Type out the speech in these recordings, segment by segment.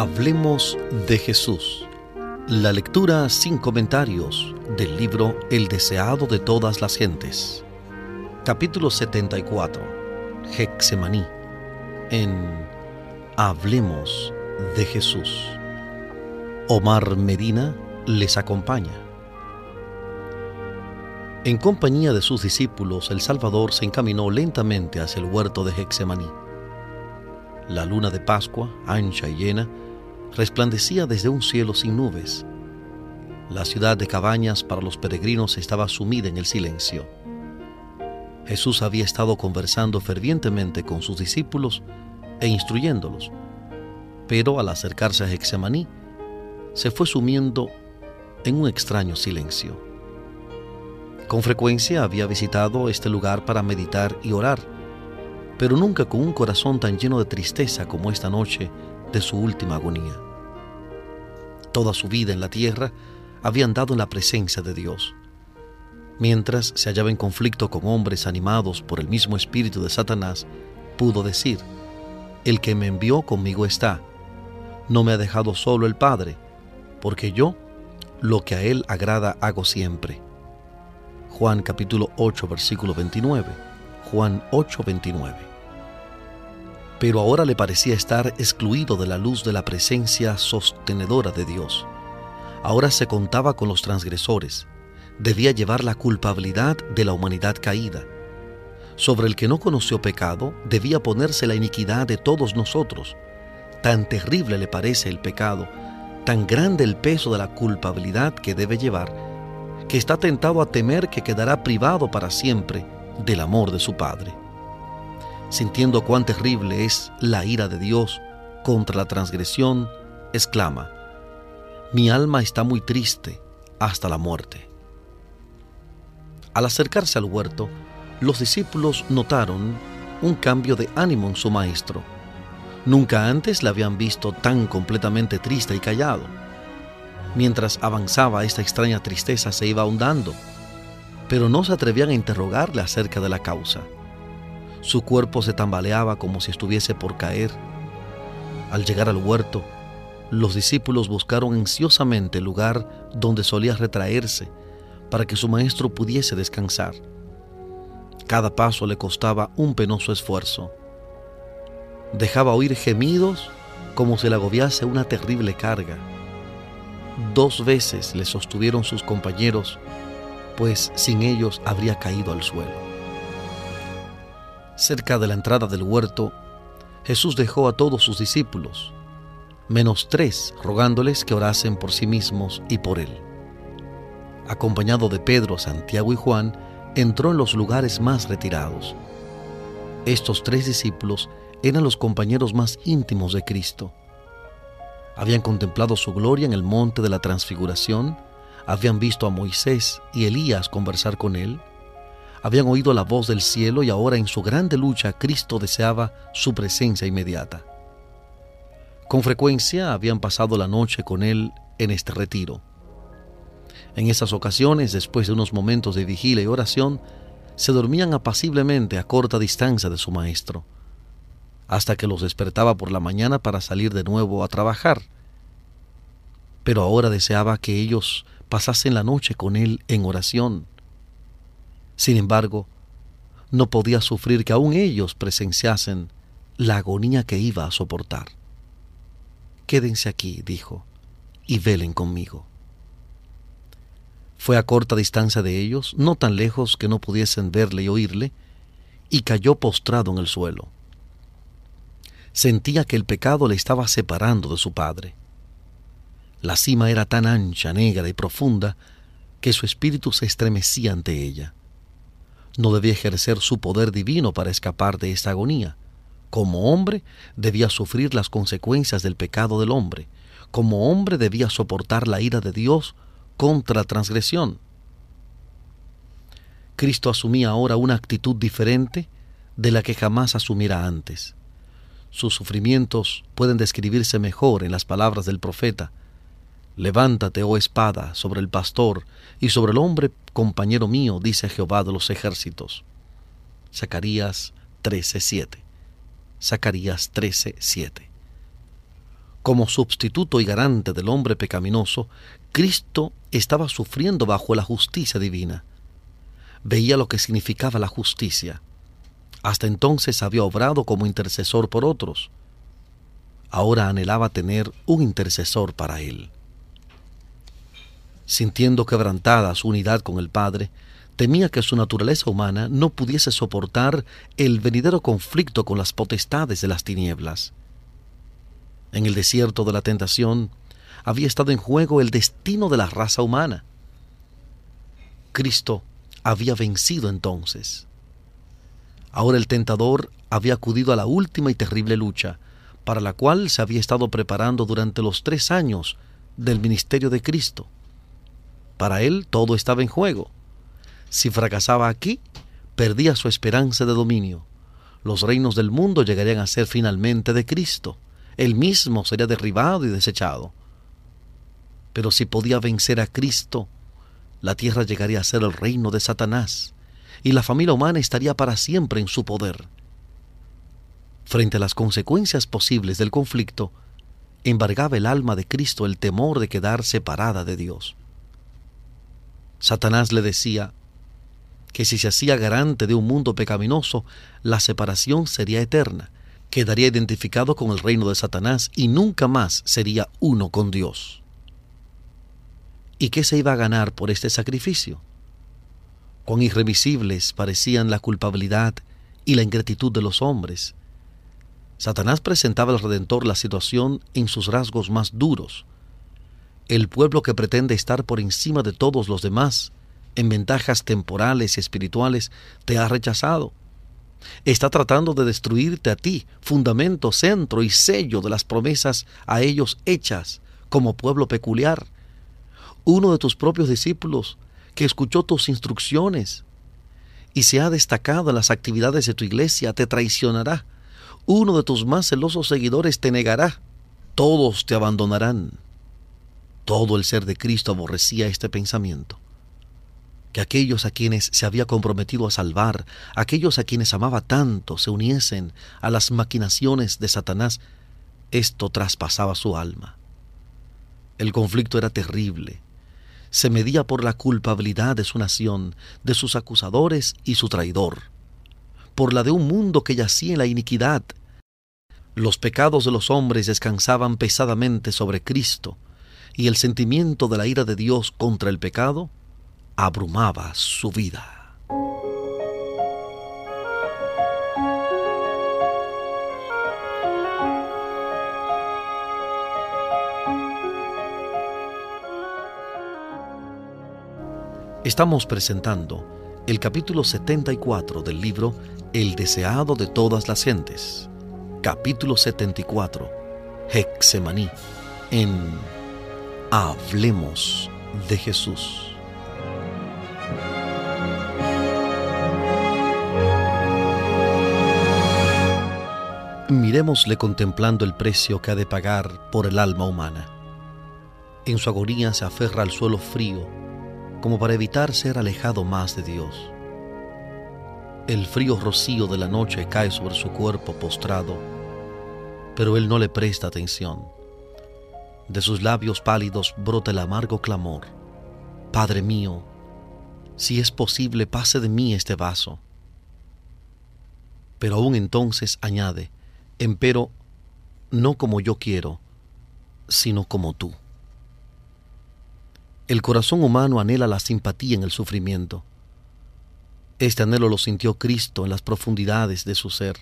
Hablemos de Jesús. La lectura sin comentarios del libro El deseado de todas las gentes. Capítulo 74. Hexemaní. En Hablemos de Jesús. Omar Medina les acompaña. En compañía de sus discípulos, el Salvador se encaminó lentamente hacia el huerto de Hexemaní. La luna de Pascua, ancha y llena, resplandecía desde un cielo sin nubes. La ciudad de cabañas para los peregrinos estaba sumida en el silencio. Jesús había estado conversando fervientemente con sus discípulos e instruyéndolos, pero al acercarse a Hexemaní, se fue sumiendo en un extraño silencio. Con frecuencia había visitado este lugar para meditar y orar, pero nunca con un corazón tan lleno de tristeza como esta noche de su última agonía. Toda su vida en la tierra había andado en la presencia de Dios. Mientras se hallaba en conflicto con hombres animados por el mismo espíritu de Satanás, pudo decir, El que me envió conmigo está. No me ha dejado solo el Padre, porque yo lo que a Él agrada hago siempre. Juan capítulo 8 versículo 29. Juan 8 29 pero ahora le parecía estar excluido de la luz de la presencia sostenedora de Dios. Ahora se contaba con los transgresores, debía llevar la culpabilidad de la humanidad caída. Sobre el que no conoció pecado debía ponerse la iniquidad de todos nosotros. Tan terrible le parece el pecado, tan grande el peso de la culpabilidad que debe llevar, que está tentado a temer que quedará privado para siempre del amor de su Padre sintiendo cuán terrible es la ira de Dios contra la transgresión, exclama, Mi alma está muy triste hasta la muerte. Al acercarse al huerto, los discípulos notaron un cambio de ánimo en su maestro. Nunca antes le habían visto tan completamente triste y callado. Mientras avanzaba esta extraña tristeza se iba ahondando, pero no se atrevían a interrogarle acerca de la causa. Su cuerpo se tambaleaba como si estuviese por caer. Al llegar al huerto, los discípulos buscaron ansiosamente el lugar donde solía retraerse para que su maestro pudiese descansar. Cada paso le costaba un penoso esfuerzo. Dejaba oír gemidos como si le agobiase una terrible carga. Dos veces le sostuvieron sus compañeros, pues sin ellos habría caído al suelo. Cerca de la entrada del huerto, Jesús dejó a todos sus discípulos, menos tres, rogándoles que orasen por sí mismos y por él. Acompañado de Pedro, Santiago y Juan, entró en los lugares más retirados. Estos tres discípulos eran los compañeros más íntimos de Cristo. Habían contemplado su gloria en el monte de la transfiguración, habían visto a Moisés y Elías conversar con él, habían oído la voz del cielo y ahora en su grande lucha Cristo deseaba su presencia inmediata. Con frecuencia habían pasado la noche con él en este retiro. En esas ocasiones, después de unos momentos de vigilia y oración, se dormían apaciblemente a corta distancia de su maestro, hasta que los despertaba por la mañana para salir de nuevo a trabajar. Pero ahora deseaba que ellos pasasen la noche con él en oración sin embargo, no podía sufrir que aún ellos presenciasen la agonía que iba a soportar. Quédense aquí, dijo, y velen conmigo. Fue a corta distancia de ellos, no tan lejos que no pudiesen verle y oírle, y cayó postrado en el suelo. Sentía que el pecado le estaba separando de su padre. La cima era tan ancha, negra y profunda que su espíritu se estremecía ante ella no debía ejercer su poder divino para escapar de esta agonía. Como hombre debía sufrir las consecuencias del pecado del hombre. Como hombre debía soportar la ira de Dios contra transgresión. Cristo asumía ahora una actitud diferente de la que jamás asumiera antes. Sus sufrimientos pueden describirse mejor en las palabras del profeta. Levántate, oh espada, sobre el pastor y sobre el hombre compañero mío, dice Jehová de los ejércitos. Zacarías 13:7. Zacarías 13:7. Como sustituto y garante del hombre pecaminoso, Cristo estaba sufriendo bajo la justicia divina. Veía lo que significaba la justicia. Hasta entonces había obrado como intercesor por otros. Ahora anhelaba tener un intercesor para él. Sintiendo quebrantada su unidad con el Padre, temía que su naturaleza humana no pudiese soportar el venidero conflicto con las potestades de las tinieblas. En el desierto de la tentación había estado en juego el destino de la raza humana. Cristo había vencido entonces. Ahora el tentador había acudido a la última y terrible lucha, para la cual se había estado preparando durante los tres años del ministerio de Cristo. Para él todo estaba en juego. Si fracasaba aquí, perdía su esperanza de dominio. Los reinos del mundo llegarían a ser finalmente de Cristo. Él mismo sería derribado y desechado. Pero si podía vencer a Cristo, la tierra llegaría a ser el reino de Satanás y la familia humana estaría para siempre en su poder. Frente a las consecuencias posibles del conflicto, embargaba el alma de Cristo el temor de quedar separada de Dios. Satanás le decía que si se hacía garante de un mundo pecaminoso, la separación sería eterna, quedaría identificado con el reino de Satanás y nunca más sería uno con Dios. ¿Y qué se iba a ganar por este sacrificio? Cuán irremisibles parecían la culpabilidad y la ingratitud de los hombres. Satanás presentaba al Redentor la situación en sus rasgos más duros. El pueblo que pretende estar por encima de todos los demás, en ventajas temporales y espirituales, te ha rechazado. Está tratando de destruirte a ti, fundamento, centro y sello de las promesas a ellos hechas como pueblo peculiar uno de tus propios discípulos que escuchó tus instrucciones y se ha destacado en las actividades de tu iglesia te traicionará. Uno de tus más celosos seguidores te negará. Todos te abandonarán. Todo el ser de Cristo aborrecía este pensamiento. Que aquellos a quienes se había comprometido a salvar, aquellos a quienes amaba tanto, se uniesen a las maquinaciones de Satanás, esto traspasaba su alma. El conflicto era terrible, se medía por la culpabilidad de su nación, de sus acusadores y su traidor, por la de un mundo que yacía en la iniquidad. Los pecados de los hombres descansaban pesadamente sobre Cristo, y el sentimiento de la ira de Dios contra el pecado abrumaba su vida. Estamos presentando el capítulo 74 del libro El deseado de todas las gentes. Capítulo 74. Hexemaní. En Hablemos de Jesús. Miremosle contemplando el precio que ha de pagar por el alma humana. En su agonía se aferra al suelo frío como para evitar ser alejado más de Dios. El frío rocío de la noche cae sobre su cuerpo postrado, pero él no le presta atención. De sus labios pálidos brota el amargo clamor. Padre mío, si es posible, pase de mí este vaso. Pero aún entonces añade, empero, no como yo quiero, sino como tú. El corazón humano anhela la simpatía en el sufrimiento. Este anhelo lo sintió Cristo en las profundidades de su ser.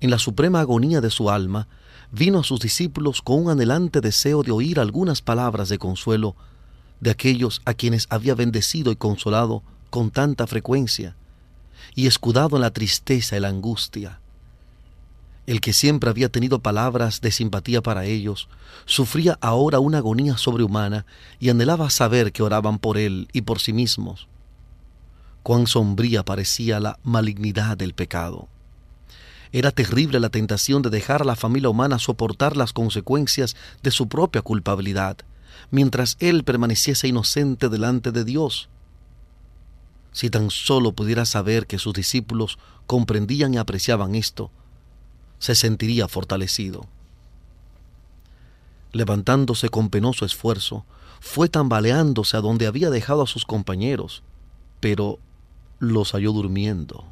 En la suprema agonía de su alma, vino a sus discípulos con un anhelante deseo de oír algunas palabras de consuelo de aquellos a quienes había bendecido y consolado con tanta frecuencia, y escudado en la tristeza y la angustia el que siempre había tenido palabras de simpatía para ellos, sufría ahora una agonía sobrehumana y anhelaba saber que oraban por él y por sí mismos. Cuán sombría parecía la malignidad del pecado. Era terrible la tentación de dejar a la familia humana soportar las consecuencias de su propia culpabilidad, mientras él permaneciese inocente delante de Dios. Si tan solo pudiera saber que sus discípulos comprendían y apreciaban esto, se sentiría fortalecido. levantándose con penoso esfuerzo, fue tambaleándose a donde había dejado a sus compañeros, pero los halló durmiendo.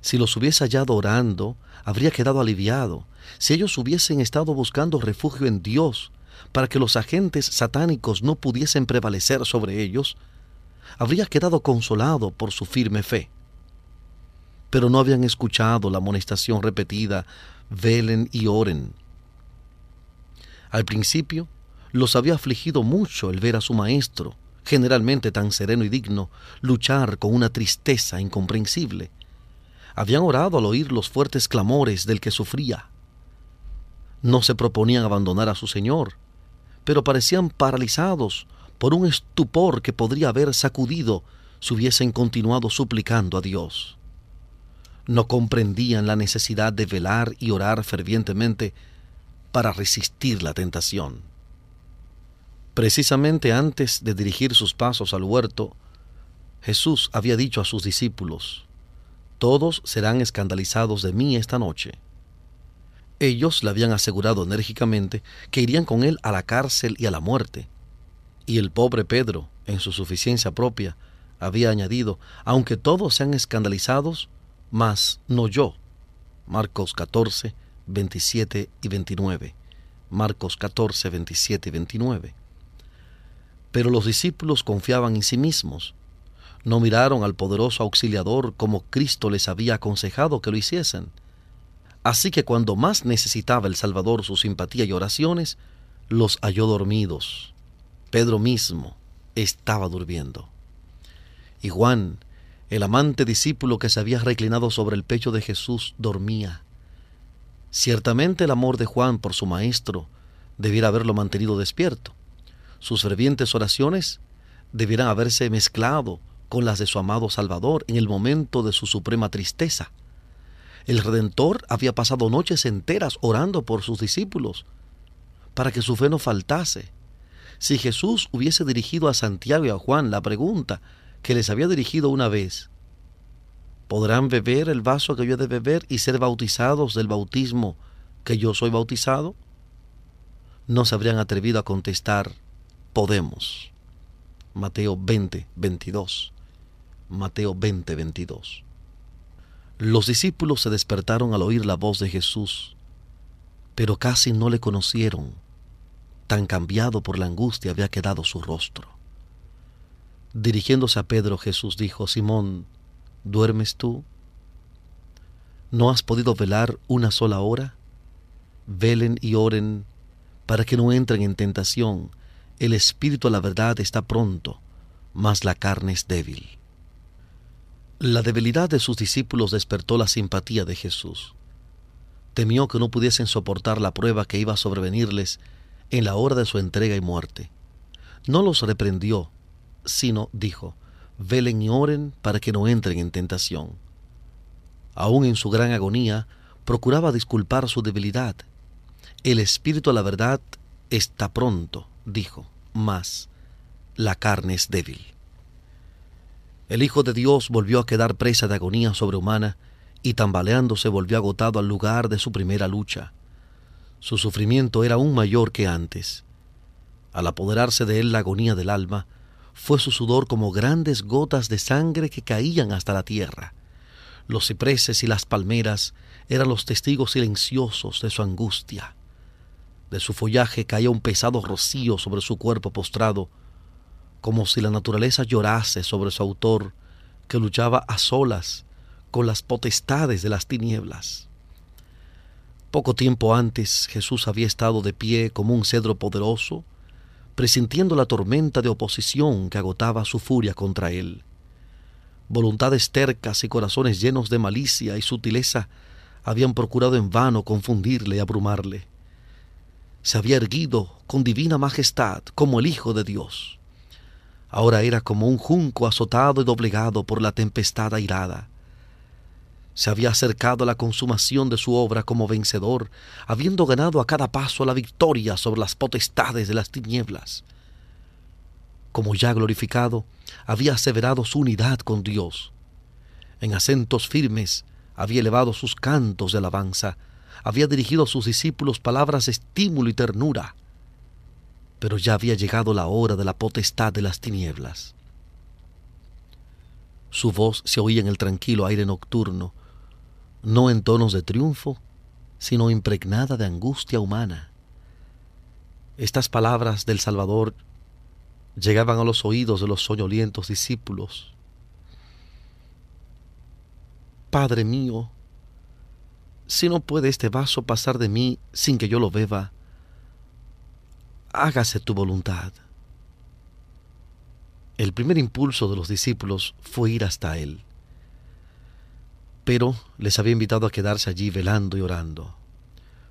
Si los hubiese hallado orando, habría quedado aliviado. Si ellos hubiesen estado buscando refugio en Dios para que los agentes satánicos no pudiesen prevalecer sobre ellos, habría quedado consolado por su firme fe. Pero no habían escuchado la amonestación repetida, velen y oren. Al principio, los había afligido mucho el ver a su maestro, generalmente tan sereno y digno, luchar con una tristeza incomprensible. Habían orado al oír los fuertes clamores del que sufría. No se proponían abandonar a su Señor, pero parecían paralizados por un estupor que podría haber sacudido si hubiesen continuado suplicando a Dios. No comprendían la necesidad de velar y orar fervientemente para resistir la tentación. Precisamente antes de dirigir sus pasos al huerto, Jesús había dicho a sus discípulos, Todos serán escandalizados de mí esta noche. Ellos le habían asegurado enérgicamente que irían con él a la cárcel y a la muerte. Y el pobre Pedro, en su suficiencia propia, había añadido, aunque todos sean escandalizados, mas no yo. Marcos 14, 27 y 29. Marcos 14, 27 y 29. Pero los discípulos confiaban en sí mismos. No miraron al poderoso auxiliador como Cristo les había aconsejado que lo hiciesen. Así que cuando más necesitaba el Salvador su simpatía y oraciones, los halló dormidos. Pedro mismo estaba durmiendo. Y Juan, el amante discípulo que se había reclinado sobre el pecho de Jesús, dormía. Ciertamente el amor de Juan por su maestro debiera haberlo mantenido despierto. Sus fervientes oraciones debieran haberse mezclado con las de su amado Salvador en el momento de su suprema tristeza. El Redentor había pasado noches enteras orando por sus discípulos, para que su fe no faltase. Si Jesús hubiese dirigido a Santiago y a Juan la pregunta que les había dirigido una vez, ¿Podrán beber el vaso que yo he de beber y ser bautizados del bautismo que yo soy bautizado? No se habrían atrevido a contestar, podemos. Mateo 20, 22. Mateo 20, 22. Los discípulos se despertaron al oír la voz de Jesús, pero casi no le conocieron. Tan cambiado por la angustia había quedado su rostro. Dirigiéndose a Pedro, Jesús dijo, Simón, ¿Duermes tú? ¿No has podido velar una sola hora? Velen y oren para que no entren en tentación. El espíritu a la verdad está pronto, mas la carne es débil. La debilidad de sus discípulos despertó la simpatía de Jesús. Temió que no pudiesen soportar la prueba que iba a sobrevenirles en la hora de su entrega y muerte. No los reprendió, sino dijo, velen y oren para que no entren en tentación. Aún en su gran agonía, procuraba disculpar su debilidad. El espíritu a la verdad está pronto, dijo, mas la carne es débil. El Hijo de Dios volvió a quedar presa de agonía sobrehumana y tambaleándose volvió agotado al lugar de su primera lucha. Su sufrimiento era aún mayor que antes. Al apoderarse de él la agonía del alma, fue su sudor como grandes gotas de sangre que caían hasta la tierra. Los cipreses y las palmeras eran los testigos silenciosos de su angustia. De su follaje caía un pesado rocío sobre su cuerpo postrado, como si la naturaleza llorase sobre su autor, que luchaba a solas con las potestades de las tinieblas. Poco tiempo antes Jesús había estado de pie como un cedro poderoso, presintiendo la tormenta de oposición que agotaba su furia contra él. Voluntades tercas y corazones llenos de malicia y sutileza habían procurado en vano confundirle y abrumarle. Se había erguido con divina majestad como el Hijo de Dios. Ahora era como un junco azotado y doblegado por la tempestad airada se había acercado a la consumación de su obra como vencedor, habiendo ganado a cada paso la victoria sobre las potestades de las tinieblas. Como ya glorificado, había aseverado su unidad con Dios. En acentos firmes había elevado sus cantos de alabanza, había dirigido a sus discípulos palabras de estímulo y ternura, pero ya había llegado la hora de la potestad de las tinieblas. Su voz se oía en el tranquilo aire nocturno, no en tonos de triunfo, sino impregnada de angustia humana. Estas palabras del Salvador llegaban a los oídos de los soñolientos discípulos. Padre mío, si no puede este vaso pasar de mí sin que yo lo beba, hágase tu voluntad. El primer impulso de los discípulos fue ir hasta él pero les había invitado a quedarse allí velando y orando.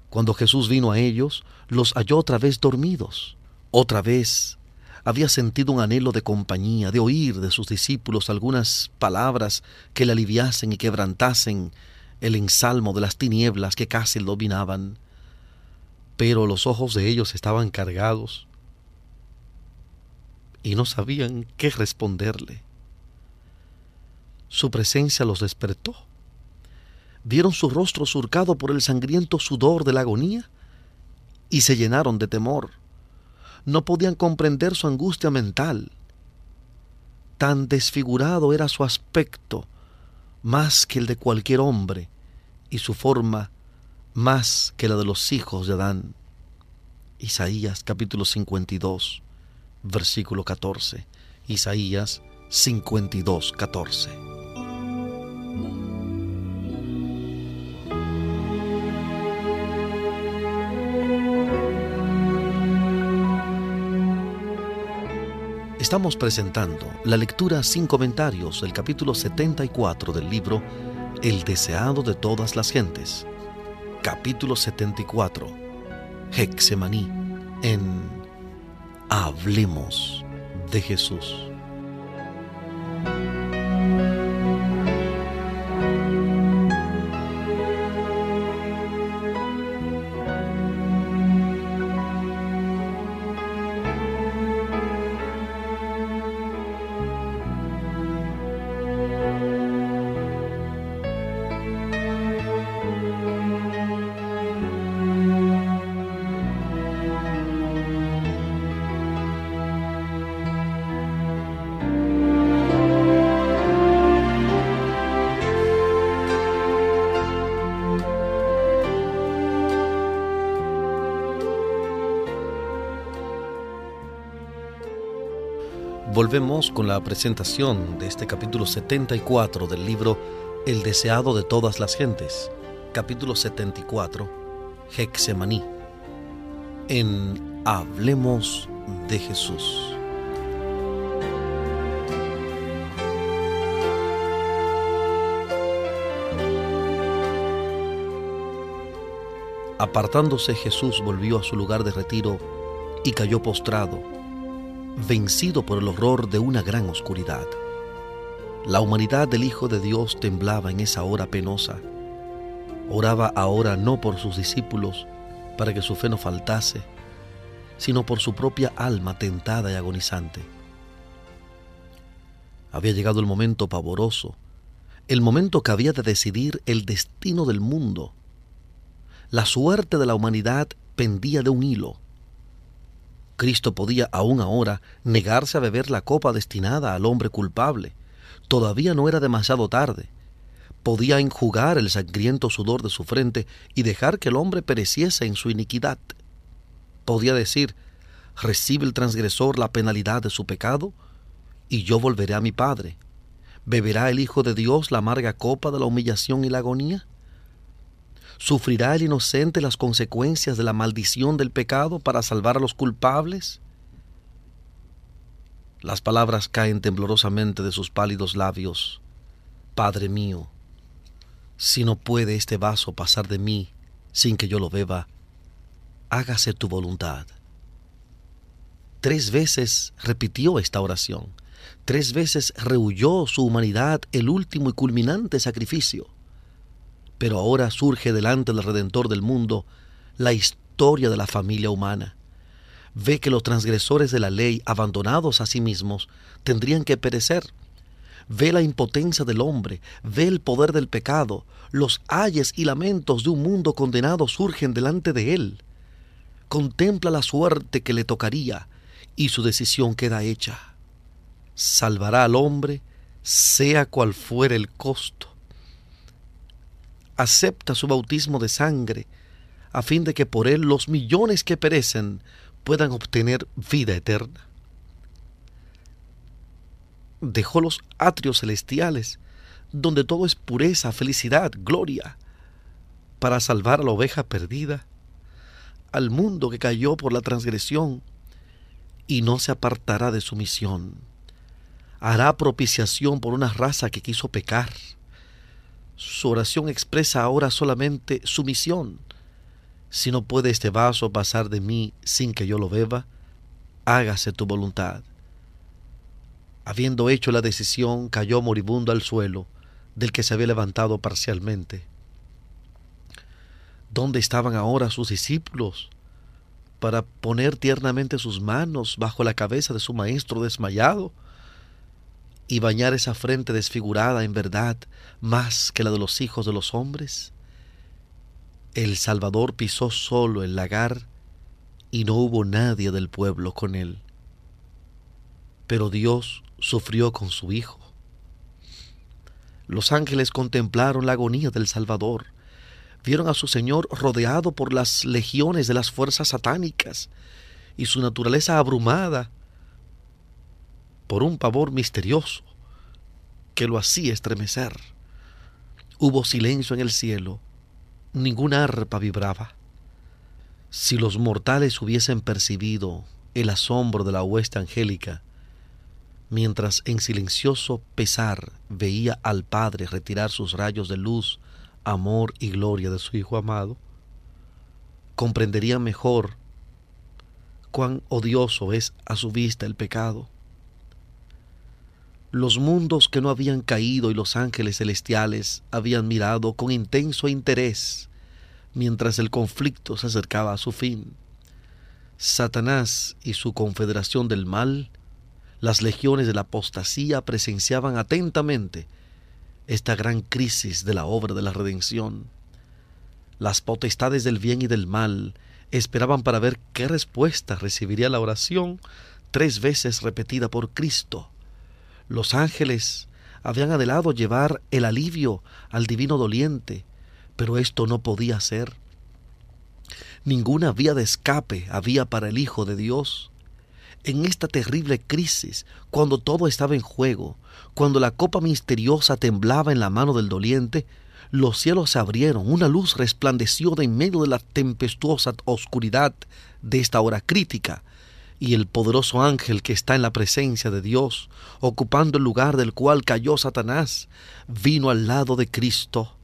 Cuando Jesús vino a ellos, los halló otra vez dormidos. Otra vez había sentido un anhelo de compañía, de oír de sus discípulos algunas palabras que le aliviasen y quebrantasen el ensalmo de las tinieblas que casi dominaban. Pero los ojos de ellos estaban cargados y no sabían qué responderle. Su presencia los despertó vieron su rostro surcado por el sangriento sudor de la agonía y se llenaron de temor. No podían comprender su angustia mental. Tan desfigurado era su aspecto, más que el de cualquier hombre, y su forma más que la de los hijos de Adán. Isaías capítulo 52, versículo 14. Isaías 52, 14. Estamos presentando la lectura sin comentarios del capítulo 74 del libro El deseado de todas las gentes. Capítulo 74. Hexemaní en Hablemos de Jesús. Volvemos con la presentación de este capítulo 74 del libro El deseado de todas las gentes, capítulo 74, Hexemaní, en Hablemos de Jesús. Apartándose Jesús volvió a su lugar de retiro y cayó postrado vencido por el horror de una gran oscuridad. La humanidad del Hijo de Dios temblaba en esa hora penosa. Oraba ahora no por sus discípulos para que su fe no faltase, sino por su propia alma tentada y agonizante. Había llegado el momento pavoroso, el momento que había de decidir el destino del mundo. La suerte de la humanidad pendía de un hilo Cristo podía aún ahora negarse a beber la copa destinada al hombre culpable. Todavía no era demasiado tarde. Podía enjugar el sangriento sudor de su frente y dejar que el hombre pereciese en su iniquidad. Podía decir, recibe el transgresor la penalidad de su pecado, y yo volveré a mi Padre. ¿Beberá el Hijo de Dios la amarga copa de la humillación y la agonía? ¿Sufrirá el inocente las consecuencias de la maldición del pecado para salvar a los culpables? Las palabras caen temblorosamente de sus pálidos labios. Padre mío, si no puede este vaso pasar de mí sin que yo lo beba, hágase tu voluntad. Tres veces repitió esta oración. Tres veces rehuyó su humanidad el último y culminante sacrificio. Pero ahora surge delante del Redentor del mundo la historia de la familia humana. Ve que los transgresores de la ley, abandonados a sí mismos, tendrían que perecer. ve la impotencia del hombre, ve el poder del pecado, los ayes y lamentos de un mundo condenado surgen delante de él. Contempla la suerte que le tocaría y su decisión queda hecha. Salvará al hombre, sea cual fuere el costo. Acepta su bautismo de sangre, a fin de que por él los millones que perecen puedan obtener vida eterna. Dejó los atrios celestiales, donde todo es pureza, felicidad, gloria, para salvar a la oveja perdida, al mundo que cayó por la transgresión, y no se apartará de su misión. Hará propiciación por una raza que quiso pecar. Su oración expresa ahora solamente su misión. Si no puede este vaso pasar de mí sin que yo lo beba, hágase tu voluntad. Habiendo hecho la decisión, cayó moribundo al suelo, del que se había levantado parcialmente. ¿Dónde estaban ahora sus discípulos para poner tiernamente sus manos bajo la cabeza de su maestro desmayado y bañar esa frente desfigurada en verdad más que la de los hijos de los hombres? El Salvador pisó solo el lagar y no hubo nadie del pueblo con él. Pero Dios sufrió con su Hijo. Los ángeles contemplaron la agonía del Salvador, vieron a su Señor rodeado por las legiones de las fuerzas satánicas y su naturaleza abrumada por un pavor misterioso que lo hacía estremecer. Hubo silencio en el cielo, ninguna arpa vibraba. Si los mortales hubiesen percibido el asombro de la hueste angélica, mientras en silencioso pesar veía al Padre retirar sus rayos de luz, amor y gloria de su Hijo amado, comprendería mejor cuán odioso es a su vista el pecado. Los mundos que no habían caído y los ángeles celestiales habían mirado con intenso interés mientras el conflicto se acercaba a su fin. Satanás y su confederación del mal las legiones de la apostasía presenciaban atentamente esta gran crisis de la obra de la redención. Las potestades del bien y del mal esperaban para ver qué respuesta recibiría la oración tres veces repetida por Cristo. Los ángeles habían adelado llevar el alivio al divino doliente, pero esto no podía ser. Ninguna vía de escape había para el Hijo de Dios en esta terrible crisis, cuando todo estaba en juego, cuando la copa misteriosa temblaba en la mano del doliente, los cielos se abrieron, una luz resplandeció de en medio de la tempestuosa oscuridad de esta hora crítica, y el poderoso ángel que está en la presencia de Dios, ocupando el lugar del cual cayó Satanás, vino al lado de Cristo.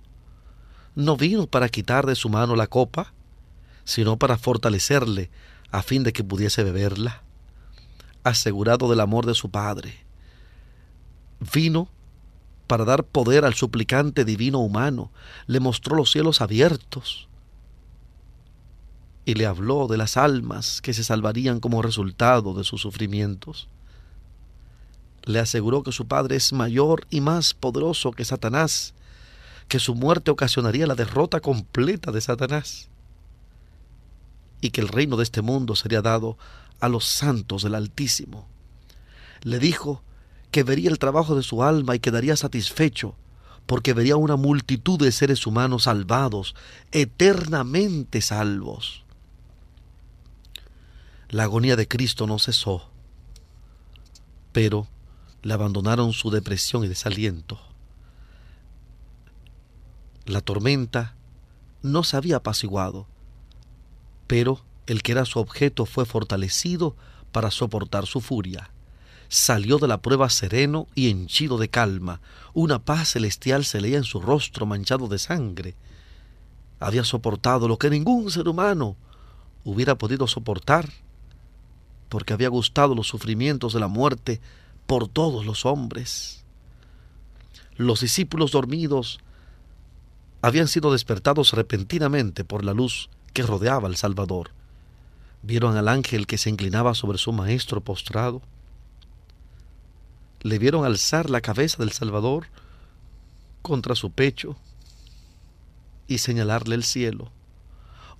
No vino para quitar de su mano la copa, sino para fortalecerle a fin de que pudiese beberla asegurado del amor de su Padre. Vino para dar poder al suplicante divino humano, le mostró los cielos abiertos y le habló de las almas que se salvarían como resultado de sus sufrimientos. Le aseguró que su Padre es mayor y más poderoso que Satanás, que su muerte ocasionaría la derrota completa de Satanás y que el reino de este mundo sería dado a los santos del Altísimo. Le dijo que vería el trabajo de su alma y quedaría satisfecho, porque vería una multitud de seres humanos salvados, eternamente salvos. La agonía de Cristo no cesó, pero le abandonaron su depresión y desaliento. La tormenta no se había apaciguado, pero el que era su objeto fue fortalecido para soportar su furia. Salió de la prueba sereno y henchido de calma. Una paz celestial se leía en su rostro manchado de sangre. Había soportado lo que ningún ser humano hubiera podido soportar, porque había gustado los sufrimientos de la muerte por todos los hombres. Los discípulos dormidos habían sido despertados repentinamente por la luz que rodeaba al Salvador. Vieron al ángel que se inclinaba sobre su maestro postrado. le vieron alzar la cabeza del Salvador contra su pecho y señalarle el cielo.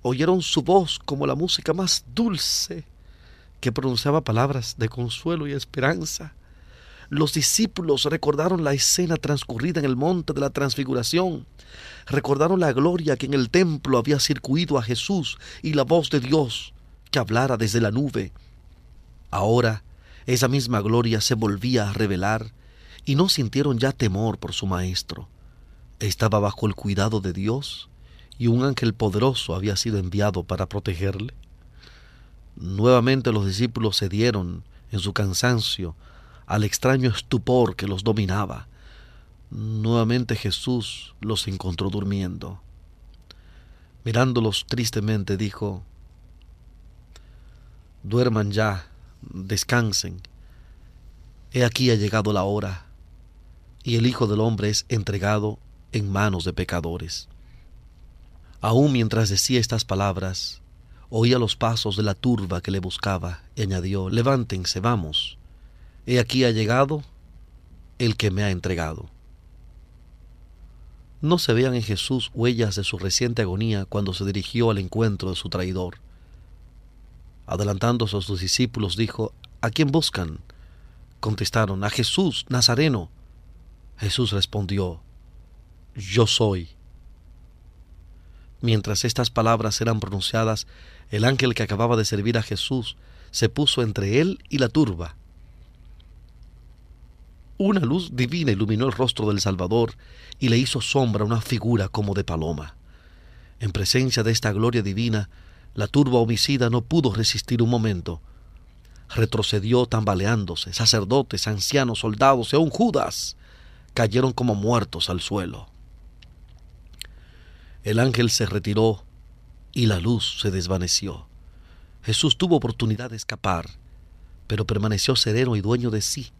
Oyeron su voz como la música más dulce que pronunciaba palabras de consuelo y esperanza. Los discípulos recordaron la escena transcurrida en el monte de la transfiguración, recordaron la gloria que en el templo había circuido a Jesús y la voz de Dios que hablara desde la nube. Ahora esa misma gloria se volvía a revelar y no sintieron ya temor por su maestro. Estaba bajo el cuidado de Dios y un ángel poderoso había sido enviado para protegerle. Nuevamente los discípulos cedieron en su cansancio al extraño estupor que los dominaba. Nuevamente Jesús los encontró durmiendo. Mirándolos tristemente dijo, Duerman ya, descansen. He aquí ha llegado la hora, y el Hijo del Hombre es entregado en manos de pecadores. Aún mientras decía estas palabras, oía los pasos de la turba que le buscaba y añadió, levántense, vamos, he aquí ha llegado el que me ha entregado. No se vean en Jesús huellas de su reciente agonía cuando se dirigió al encuentro de su traidor. Adelantándose a sus discípulos, dijo, ¿A quién buscan? Contestaron, a Jesús, Nazareno. Jesús respondió, Yo soy. Mientras estas palabras eran pronunciadas, el ángel que acababa de servir a Jesús se puso entre él y la turba. Una luz divina iluminó el rostro del Salvador y le hizo sombra una figura como de paloma. En presencia de esta gloria divina, la turba homicida no pudo resistir un momento. Retrocedió tambaleándose. Sacerdotes, ancianos, soldados y aún Judas cayeron como muertos al suelo. El ángel se retiró y la luz se desvaneció. Jesús tuvo oportunidad de escapar, pero permaneció sereno y dueño de sí.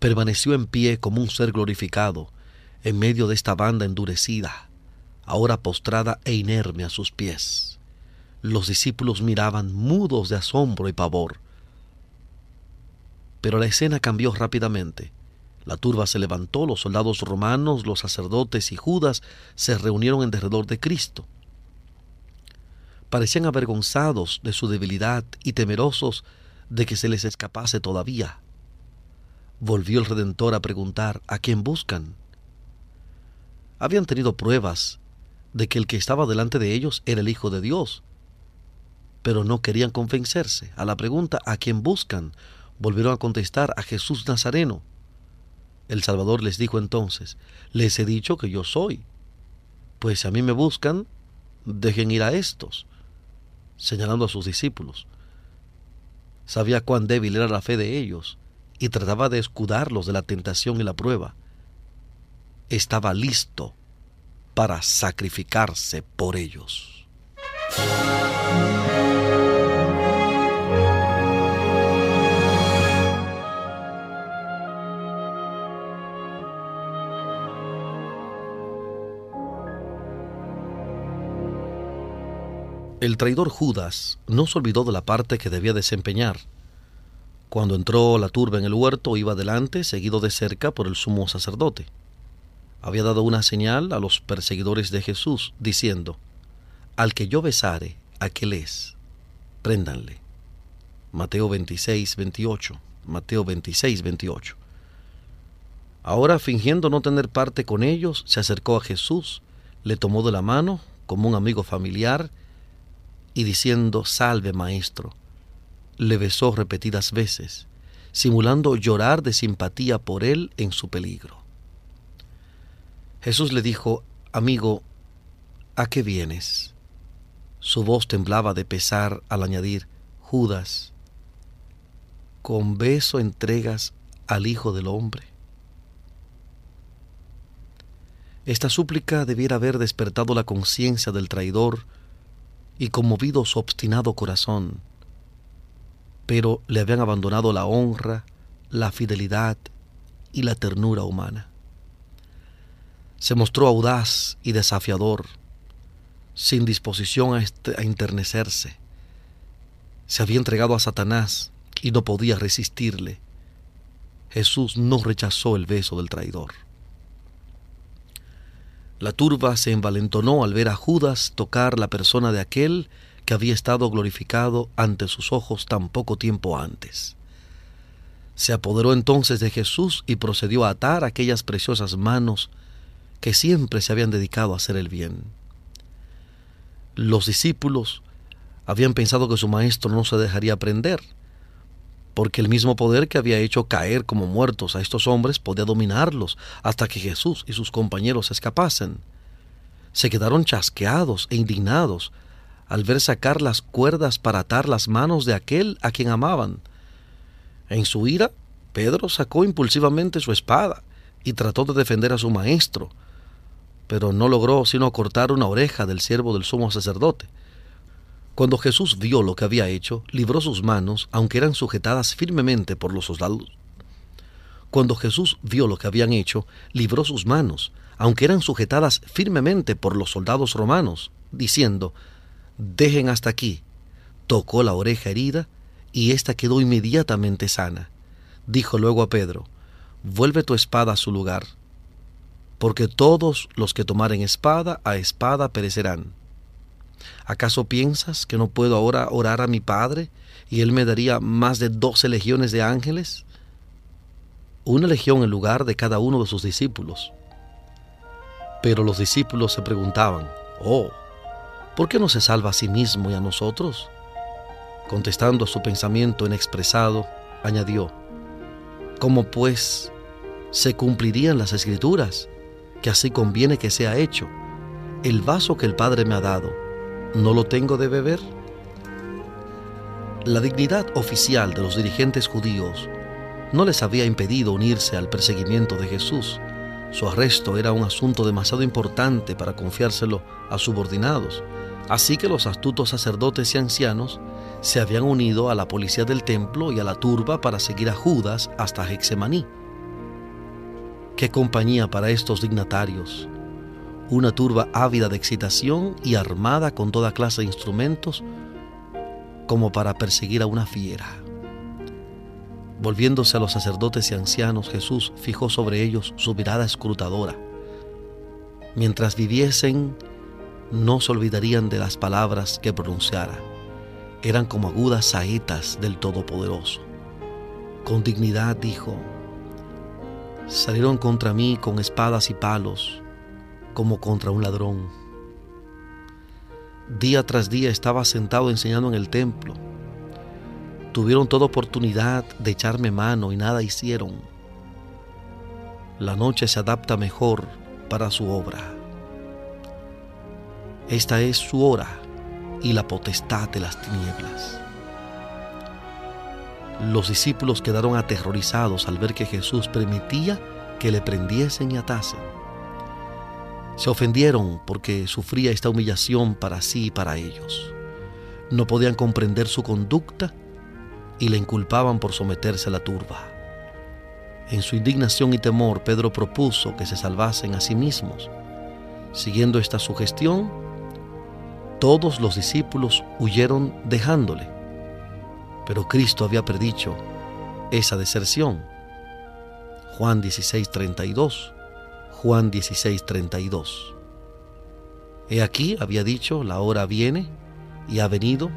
Permaneció en pie como un ser glorificado en medio de esta banda endurecida, ahora postrada e inerme a sus pies. Los discípulos miraban mudos de asombro y pavor. Pero la escena cambió rápidamente. La turba se levantó, los soldados romanos, los sacerdotes y Judas se reunieron en derredor de Cristo. Parecían avergonzados de su debilidad y temerosos de que se les escapase todavía. Volvió el Redentor a preguntar ¿a quién buscan? Habían tenido pruebas de que el que estaba delante de ellos era el Hijo de Dios, pero no querían convencerse. A la pregunta ¿a quién buscan? volvieron a contestar a Jesús Nazareno. El Salvador les dijo entonces, les he dicho que yo soy. Pues si a mí me buscan, dejen ir a estos, señalando a sus discípulos. Sabía cuán débil era la fe de ellos y trataba de escudarlos de la tentación y la prueba. Estaba listo para sacrificarse por ellos. El traidor Judas no se olvidó de la parte que debía desempeñar. Cuando entró la turba en el huerto, iba delante, seguido de cerca por el sumo sacerdote. Había dado una señal a los perseguidores de Jesús, diciendo, Al que yo besare, aquel es, préndanle. Mateo 26, 28. Mateo 26, 28. Ahora, fingiendo no tener parte con ellos, se acercó a Jesús, le tomó de la mano, como un amigo familiar, y diciendo, Salve, Maestro, le besó repetidas veces, simulando llorar de simpatía por él en su peligro. Jesús le dijo, Amigo, ¿a qué vienes? Su voz temblaba de pesar al añadir, Judas, ¿con beso entregas al Hijo del Hombre? Esta súplica debiera haber despertado la conciencia del traidor y conmovido su obstinado corazón, pero le habían abandonado la honra, la fidelidad y la ternura humana. Se mostró audaz y desafiador, sin disposición a, este, a enternecerse. Se había entregado a Satanás y no podía resistirle. Jesús no rechazó el beso del traidor. La turba se envalentonó al ver a Judas tocar la persona de aquel que había estado glorificado ante sus ojos tan poco tiempo antes. Se apoderó entonces de Jesús y procedió a atar aquellas preciosas manos que siempre se habían dedicado a hacer el bien. Los discípulos habían pensado que su maestro no se dejaría prender, porque el mismo poder que había hecho caer como muertos a estos hombres podía dominarlos hasta que Jesús y sus compañeros escapasen. Se quedaron chasqueados e indignados al ver sacar las cuerdas para atar las manos de aquel a quien amaban. En su ira, Pedro sacó impulsivamente su espada y trató de defender a su maestro, pero no logró sino cortar una oreja del siervo del sumo sacerdote. Cuando Jesús vio lo que había hecho, libró sus manos, aunque eran sujetadas firmemente por los soldados. Cuando Jesús vio lo que habían hecho, libró sus manos, aunque eran sujetadas firmemente por los soldados romanos, diciendo, Dejen hasta aquí. Tocó la oreja herida, y ésta quedó inmediatamente sana. Dijo luego a Pedro, Vuelve tu espada a su lugar, porque todos los que tomaren espada a espada perecerán. ¿Acaso piensas que no puedo ahora orar a mi Padre y Él me daría más de doce legiones de ángeles? Una legión en lugar de cada uno de sus discípulos. Pero los discípulos se preguntaban, oh, ¿por qué no se salva a sí mismo y a nosotros? Contestando a su pensamiento inexpresado, añadió, ¿cómo pues se cumplirían las escrituras? Que así conviene que sea hecho. El vaso que el Padre me ha dado, ¿no lo tengo de beber? La dignidad oficial de los dirigentes judíos no les había impedido unirse al perseguimiento de Jesús. Su arresto era un asunto demasiado importante para confiárselo a subordinados, así que los astutos sacerdotes y ancianos se habían unido a la policía del templo y a la turba para seguir a Judas hasta Hexemaní. Qué compañía para estos dignatarios, una turba ávida de excitación y armada con toda clase de instrumentos como para perseguir a una fiera. Volviéndose a los sacerdotes y ancianos, Jesús fijó sobre ellos su mirada escrutadora. Mientras viviesen, no se olvidarían de las palabras que pronunciara. Eran como agudas saetas del Todopoderoso. Con dignidad dijo, salieron contra mí con espadas y palos, como contra un ladrón. Día tras día estaba sentado enseñando en el templo. Tuvieron toda oportunidad de echarme mano y nada hicieron. La noche se adapta mejor para su obra. Esta es su hora y la potestad de las tinieblas. Los discípulos quedaron aterrorizados al ver que Jesús permitía que le prendiesen y atasen. Se ofendieron porque sufría esta humillación para sí y para ellos. No podían comprender su conducta y le inculpaban por someterse a la turba. En su indignación y temor, Pedro propuso que se salvasen a sí mismos. Siguiendo esta sugestión, todos los discípulos huyeron dejándole. Pero Cristo había predicho esa deserción. Juan 16:32 Juan 16, 32. He aquí, había dicho, la hora viene y ha venido,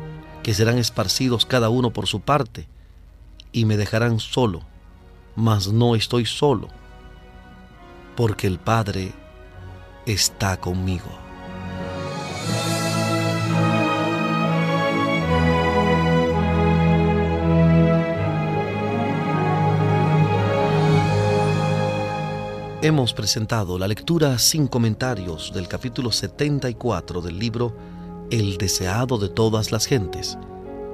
que serán esparcidos cada uno por su parte, y me dejarán solo, mas no estoy solo, porque el Padre está conmigo. Hemos presentado la lectura sin comentarios del capítulo 74 del libro El deseado de todas las gentes,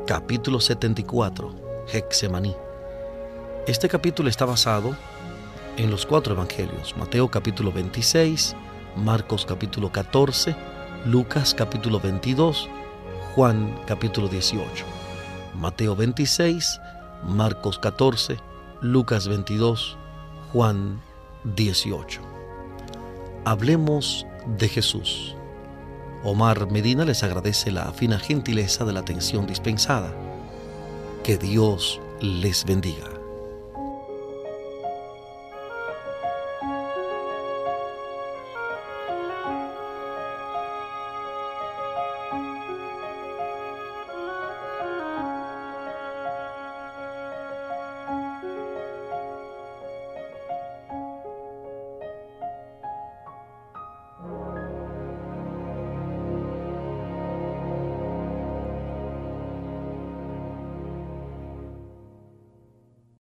capítulo 74, Hexemaní. Este capítulo está basado en los cuatro evangelios, Mateo capítulo 26, Marcos capítulo 14, Lucas capítulo 22, Juan capítulo 18. Mateo 26, Marcos 14, Lucas 22, Juan 18. Hablemos de Jesús. Omar Medina les agradece la fina gentileza de la atención dispensada. Que Dios les bendiga.